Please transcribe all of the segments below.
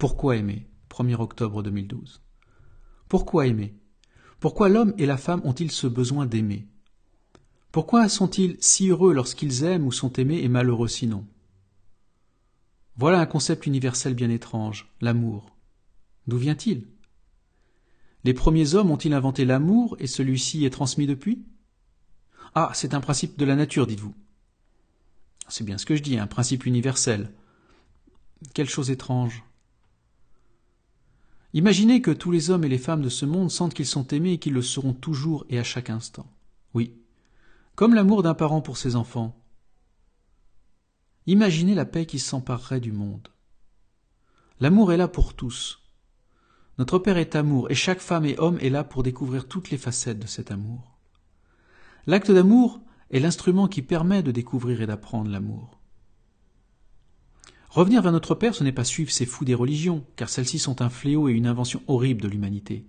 Pourquoi aimer? 1er octobre 2012. Pourquoi aimer? Pourquoi l'homme et la femme ont-ils ce besoin d'aimer? Pourquoi sont-ils si heureux lorsqu'ils aiment ou sont aimés et malheureux sinon? Voilà un concept universel bien étrange, l'amour. D'où vient-il? Les premiers hommes ont-ils inventé l'amour et celui-ci est transmis depuis? Ah, c'est un principe de la nature, dites-vous. C'est bien ce que je dis, un principe universel. Quelle chose étrange. Imaginez que tous les hommes et les femmes de ce monde sentent qu'ils sont aimés et qu'ils le seront toujours et à chaque instant. Oui, comme l'amour d'un parent pour ses enfants. Imaginez la paix qui s'emparerait du monde. L'amour est là pour tous. Notre Père est amour et chaque femme et homme est là pour découvrir toutes les facettes de cet amour. L'acte d'amour est l'instrument qui permet de découvrir et d'apprendre l'amour. Revenir vers notre Père, ce n'est pas suivre ces fous des religions, car celles-ci sont un fléau et une invention horrible de l'humanité.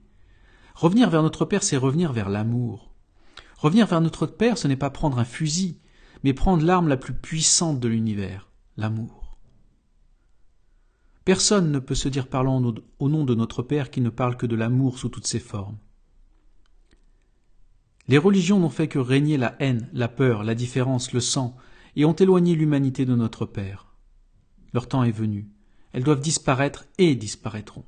Revenir vers notre Père, c'est revenir vers l'amour. Revenir vers notre Père, ce n'est pas prendre un fusil, mais prendre l'arme la plus puissante de l'univers, l'amour. Personne ne peut se dire parlant au nom de notre Père qui ne parle que de l'amour sous toutes ses formes. Les religions n'ont fait que régner la haine, la peur, la différence, le sang, et ont éloigné l'humanité de notre Père. Leur temps est venu. Elles doivent disparaître et disparaîtront.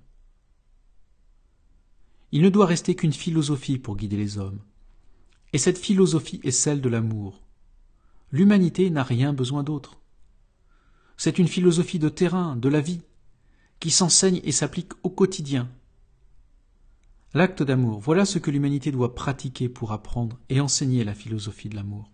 Il ne doit rester qu'une philosophie pour guider les hommes. Et cette philosophie est celle de l'amour. L'humanité n'a rien besoin d'autre. C'est une philosophie de terrain, de la vie, qui s'enseigne et s'applique au quotidien. L'acte d'amour, voilà ce que l'humanité doit pratiquer pour apprendre et enseigner la philosophie de l'amour.